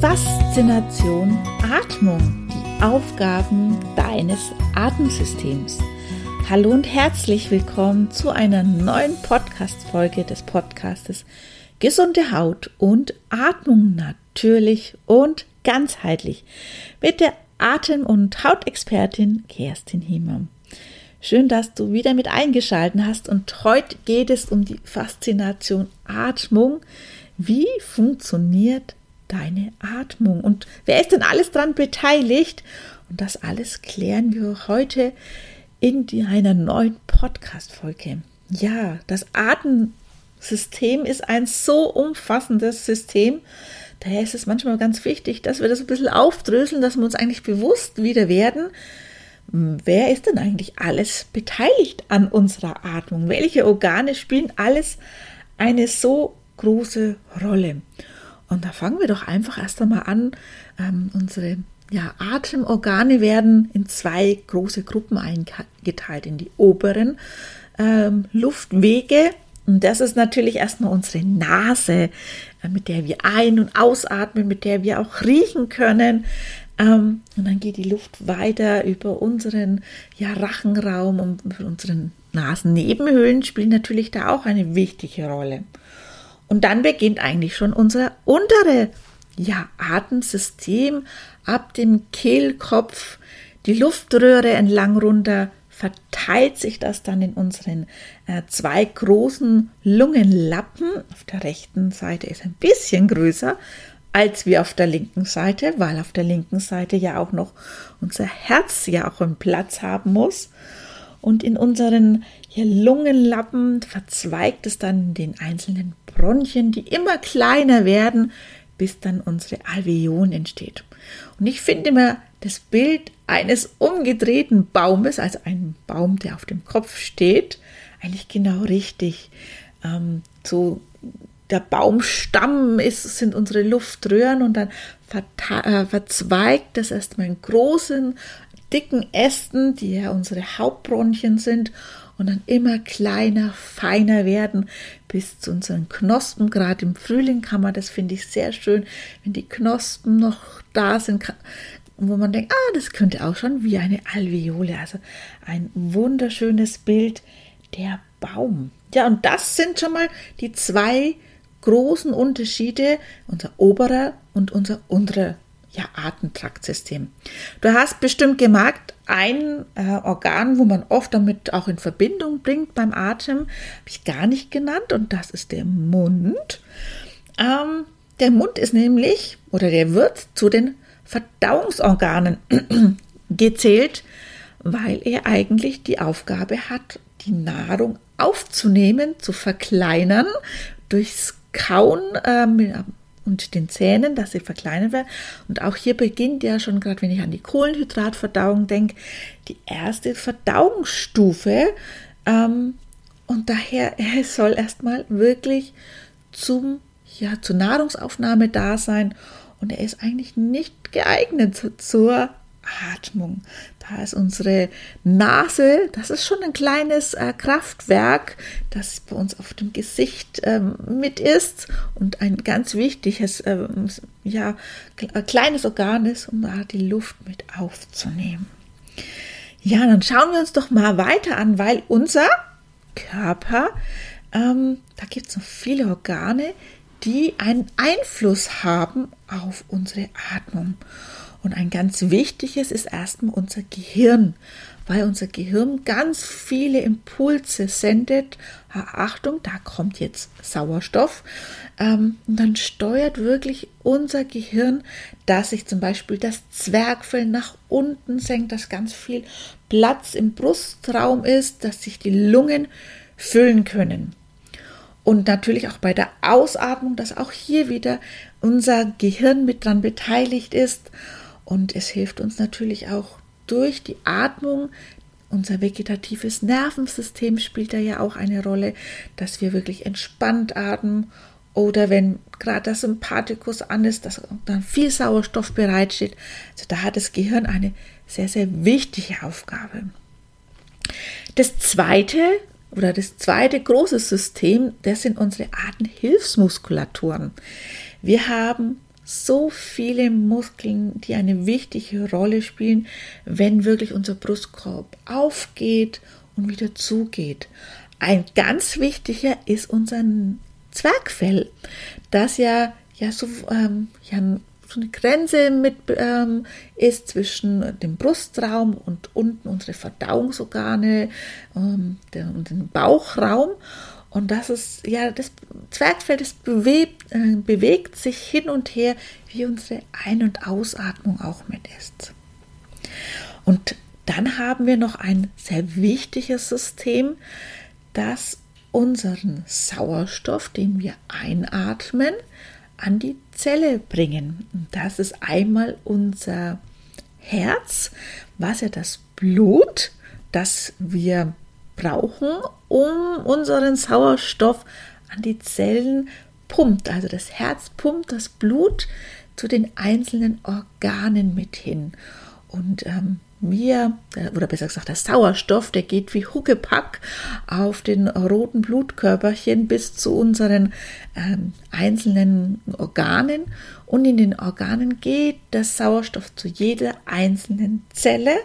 Faszination Atmung, die Aufgaben deines Atemsystems. Hallo und herzlich willkommen zu einer neuen Podcast-Folge des Podcastes Gesunde Haut und Atmung natürlich und ganzheitlich mit der Atem- und Hautexpertin Kerstin Hiemer. Schön, dass du wieder mit eingeschalten hast und heute geht es um die Faszination Atmung. Wie funktioniert deine Atmung und wer ist denn alles daran beteiligt? Und das alles klären wir heute in einer neuen Podcast-Folge. Ja, das Atemsystem ist ein so umfassendes System. Daher ist es manchmal ganz wichtig, dass wir das ein bisschen aufdröseln, dass wir uns eigentlich bewusst wieder werden, wer ist denn eigentlich alles beteiligt an unserer Atmung? Welche Organe spielen alles eine so große Rolle? Und da fangen wir doch einfach erst einmal an. Ähm, unsere ja, Atemorgane werden in zwei große Gruppen eingeteilt, in die oberen ähm, Luftwege. Und das ist natürlich erstmal unsere Nase, äh, mit der wir ein- und ausatmen, mit der wir auch riechen können. Ähm, und dann geht die Luft weiter über unseren ja, Rachenraum und unseren Nasennebenhöhlen spielen natürlich da auch eine wichtige Rolle. Und dann beginnt eigentlich schon unser untere ja, Atemsystem ab dem Kehlkopf, die Luftröhre entlang runter, verteilt sich das dann in unseren äh, zwei großen Lungenlappen. Auf der rechten Seite ist ein bisschen größer als wir auf der linken Seite, weil auf der linken Seite ja auch noch unser Herz ja auch einen Platz haben muss. Und in unseren Lungenlappen verzweigt es dann den einzelnen Bronchien, die immer kleiner werden, bis dann unsere Alveolen entsteht. Und ich finde immer das Bild eines umgedrehten Baumes, also ein Baum, der auf dem Kopf steht, eigentlich genau richtig. Ähm, so der Baumstamm ist, sind unsere Luftröhren und dann äh, verzweigt das erstmal in großen, dicken Ästen, die ja unsere Hauptbronchien sind und dann immer kleiner, feiner werden bis zu unseren Knospen. Gerade im Frühling kann man das, finde ich, sehr schön, wenn die Knospen noch da sind, wo man denkt, ah, das könnte auch schon wie eine Alveole. Also ein wunderschönes Bild, der Baum. Ja, und das sind schon mal die zwei großen Unterschiede, unser oberer und unser unterer ja, Atemtraktsystem. Du hast bestimmt gemerkt, ein äh, Organ, wo man oft damit auch in Verbindung bringt beim Atem, habe ich gar nicht genannt und das ist der Mund. Ähm, der Mund ist nämlich oder der wird zu den Verdauungsorganen gezählt, weil er eigentlich die Aufgabe hat, die Nahrung aufzunehmen, zu verkleinern durchs Kauen ähm, und den Zähnen, dass sie verkleinert werden. Und auch hier beginnt ja schon, gerade wenn ich an die Kohlenhydratverdauung denke, die erste Verdauungsstufe. Ähm, und daher, er soll erstmal wirklich zum, ja, zur Nahrungsaufnahme da sein. Und er ist eigentlich nicht geeignet zur Atmung. Da ist unsere Nase, das ist schon ein kleines äh, Kraftwerk, das bei uns auf dem Gesicht ähm, mit ist und ein ganz wichtiges, ähm, ja, äh, kleines Organ ist, um da die Luft mit aufzunehmen. Ja, dann schauen wir uns doch mal weiter an, weil unser Körper, ähm, da gibt es noch viele Organe, die einen Einfluss haben auf unsere Atmung. Und ein ganz wichtiges ist erstmal unser Gehirn, weil unser Gehirn ganz viele Impulse sendet. Achtung, da kommt jetzt Sauerstoff. Ähm, und dann steuert wirklich unser Gehirn, dass sich zum Beispiel das Zwergfell nach unten senkt, dass ganz viel Platz im Brustraum ist, dass sich die Lungen füllen können. Und natürlich auch bei der Ausatmung, dass auch hier wieder unser Gehirn mit dran beteiligt ist und es hilft uns natürlich auch durch die Atmung. Unser vegetatives Nervensystem spielt da ja auch eine Rolle, dass wir wirklich entspannt atmen oder wenn gerade der Sympathikus an ist, dass dann viel Sauerstoff bereitsteht. Also da hat das Gehirn eine sehr, sehr wichtige Aufgabe. Das zweite oder das zweite große System, das sind unsere Atemhilfsmuskulaturen. Wir haben so viele Muskeln, die eine wichtige Rolle spielen, wenn wirklich unser Brustkorb aufgeht und wieder zugeht. Ein ganz wichtiger ist unser Zwergfell, das ja, ja, so, ähm, ja so eine Grenze mit ähm, ist zwischen dem Brustraum und unten unsere Verdauungsorgane ähm, der, und dem Bauchraum. Und das ist, ja, das Zwergfell, das bewegt, äh, bewegt sich hin und her, wie unsere Ein- und Ausatmung auch mit ist. Und dann haben wir noch ein sehr wichtiges System, das unseren Sauerstoff, den wir einatmen, an die Zelle bringen. Das ist einmal unser Herz, was ja das Blut, das wir brauchen, um unseren Sauerstoff an die Zellen pumpt. Also das Herz pumpt das Blut zu den einzelnen Organen mit hin. Und ähm, wir, äh, oder besser gesagt, der Sauerstoff, der geht wie Huckepack auf den roten Blutkörperchen bis zu unseren ähm, einzelnen Organen. Und in den Organen geht der Sauerstoff zu jeder einzelnen Zelle.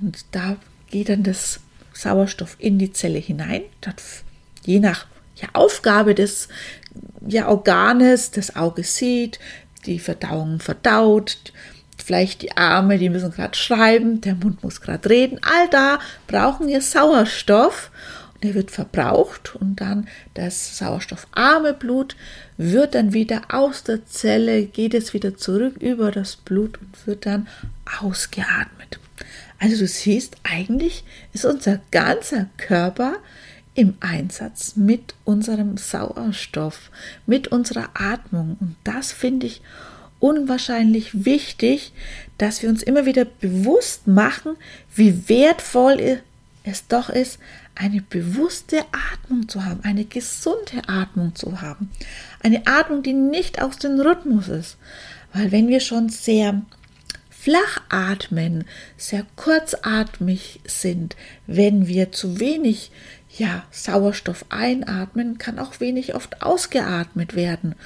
Und da geht dann das Sauerstoff in die Zelle hinein. Das, je nach ja, Aufgabe des ja, Organes, das Auge sieht, die Verdauung verdaut, vielleicht die Arme, die müssen gerade schreiben, der Mund muss gerade reden. All da brauchen wir Sauerstoff und der wird verbraucht und dann das sauerstoffarme Blut wird dann wieder aus der Zelle, geht es wieder zurück über das Blut und wird dann ausgeatmet. Also du siehst, eigentlich ist unser ganzer Körper im Einsatz mit unserem Sauerstoff, mit unserer Atmung. Und das finde ich unwahrscheinlich wichtig, dass wir uns immer wieder bewusst machen, wie wertvoll es doch ist, eine bewusste Atmung zu haben, eine gesunde Atmung zu haben. Eine Atmung, die nicht aus dem Rhythmus ist. Weil wenn wir schon sehr flach atmen, sehr kurzatmig sind, wenn wir zu wenig ja, Sauerstoff einatmen, kann auch wenig oft ausgeatmet werden.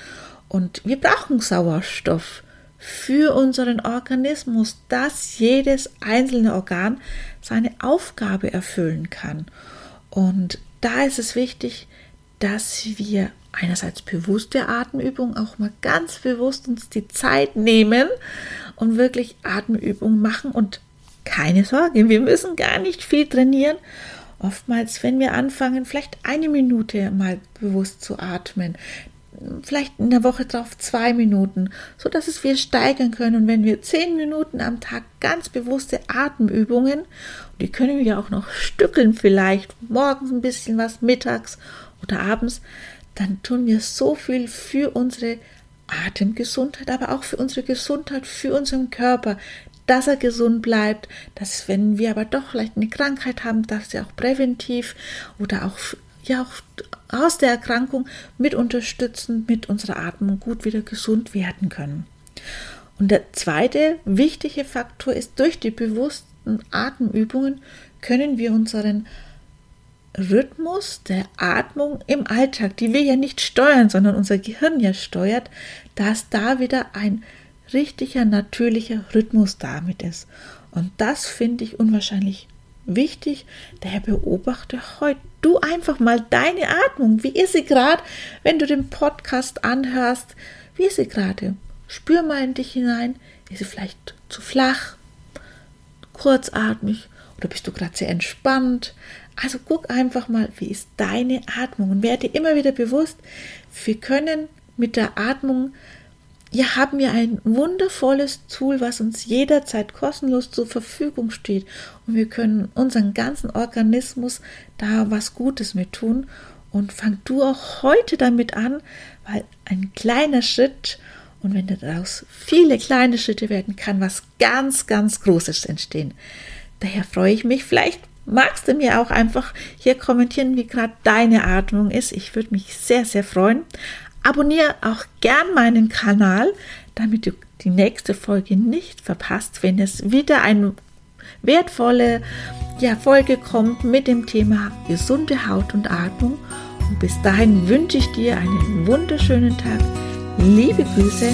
Und wir brauchen Sauerstoff für unseren Organismus, dass jedes einzelne Organ seine Aufgabe erfüllen kann. Und da ist es wichtig, dass wir einerseits bewusste Atemübungen auch mal ganz bewusst uns die Zeit nehmen und wirklich Atemübungen machen und keine Sorge, wir müssen gar nicht viel trainieren. Oftmals, wenn wir anfangen, vielleicht eine Minute mal bewusst zu atmen, vielleicht in der Woche drauf zwei Minuten, so dass es wir steigern können. Und wenn wir zehn Minuten am Tag ganz bewusste Atemübungen, die können wir ja auch noch stückeln vielleicht, morgens ein bisschen was, mittags oder abends, dann tun wir so viel für unsere Atemgesundheit, aber auch für unsere Gesundheit, für unseren Körper, dass er gesund bleibt, dass wenn wir aber doch vielleicht eine Krankheit haben, dass sie auch präventiv oder auch ja auch aus der Erkrankung mit unterstützen, mit unserer Atmung gut wieder gesund werden können. Und der zweite wichtige Faktor ist, durch die bewussten Atemübungen können wir unseren Rhythmus der Atmung im Alltag, die wir ja nicht steuern, sondern unser Gehirn ja steuert, dass da wieder ein richtiger, natürlicher Rhythmus damit ist. Und das finde ich unwahrscheinlich wichtig. Daher beobachte heute du einfach mal deine Atmung. Wie ist sie gerade, wenn du den Podcast anhörst? Wie ist sie gerade? Spür mal in dich hinein. Ist sie vielleicht zu flach, kurzatmig oder bist du gerade sehr entspannt? Also guck einfach mal, wie ist deine Atmung und werde immer wieder bewusst, wir können mit der Atmung ja, haben wir ein wundervolles Tool, was uns jederzeit kostenlos zur Verfügung steht. Und wir können unseren ganzen Organismus da was Gutes mit tun. Und fang du auch heute damit an, weil ein kleiner Schritt und wenn daraus viele kleine Schritte werden, kann was ganz, ganz Großes entstehen. Daher freue ich mich. Vielleicht magst du mir auch einfach hier kommentieren, wie gerade deine Atmung ist. Ich würde mich sehr, sehr freuen. Abonniere auch gern meinen Kanal, damit du die nächste Folge nicht verpasst, wenn es wieder eine wertvolle ja, Folge kommt mit dem Thema gesunde Haut und Atmung. Und bis dahin wünsche ich dir einen wunderschönen Tag. Liebe Grüße,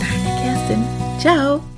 deine Kerstin. Ciao.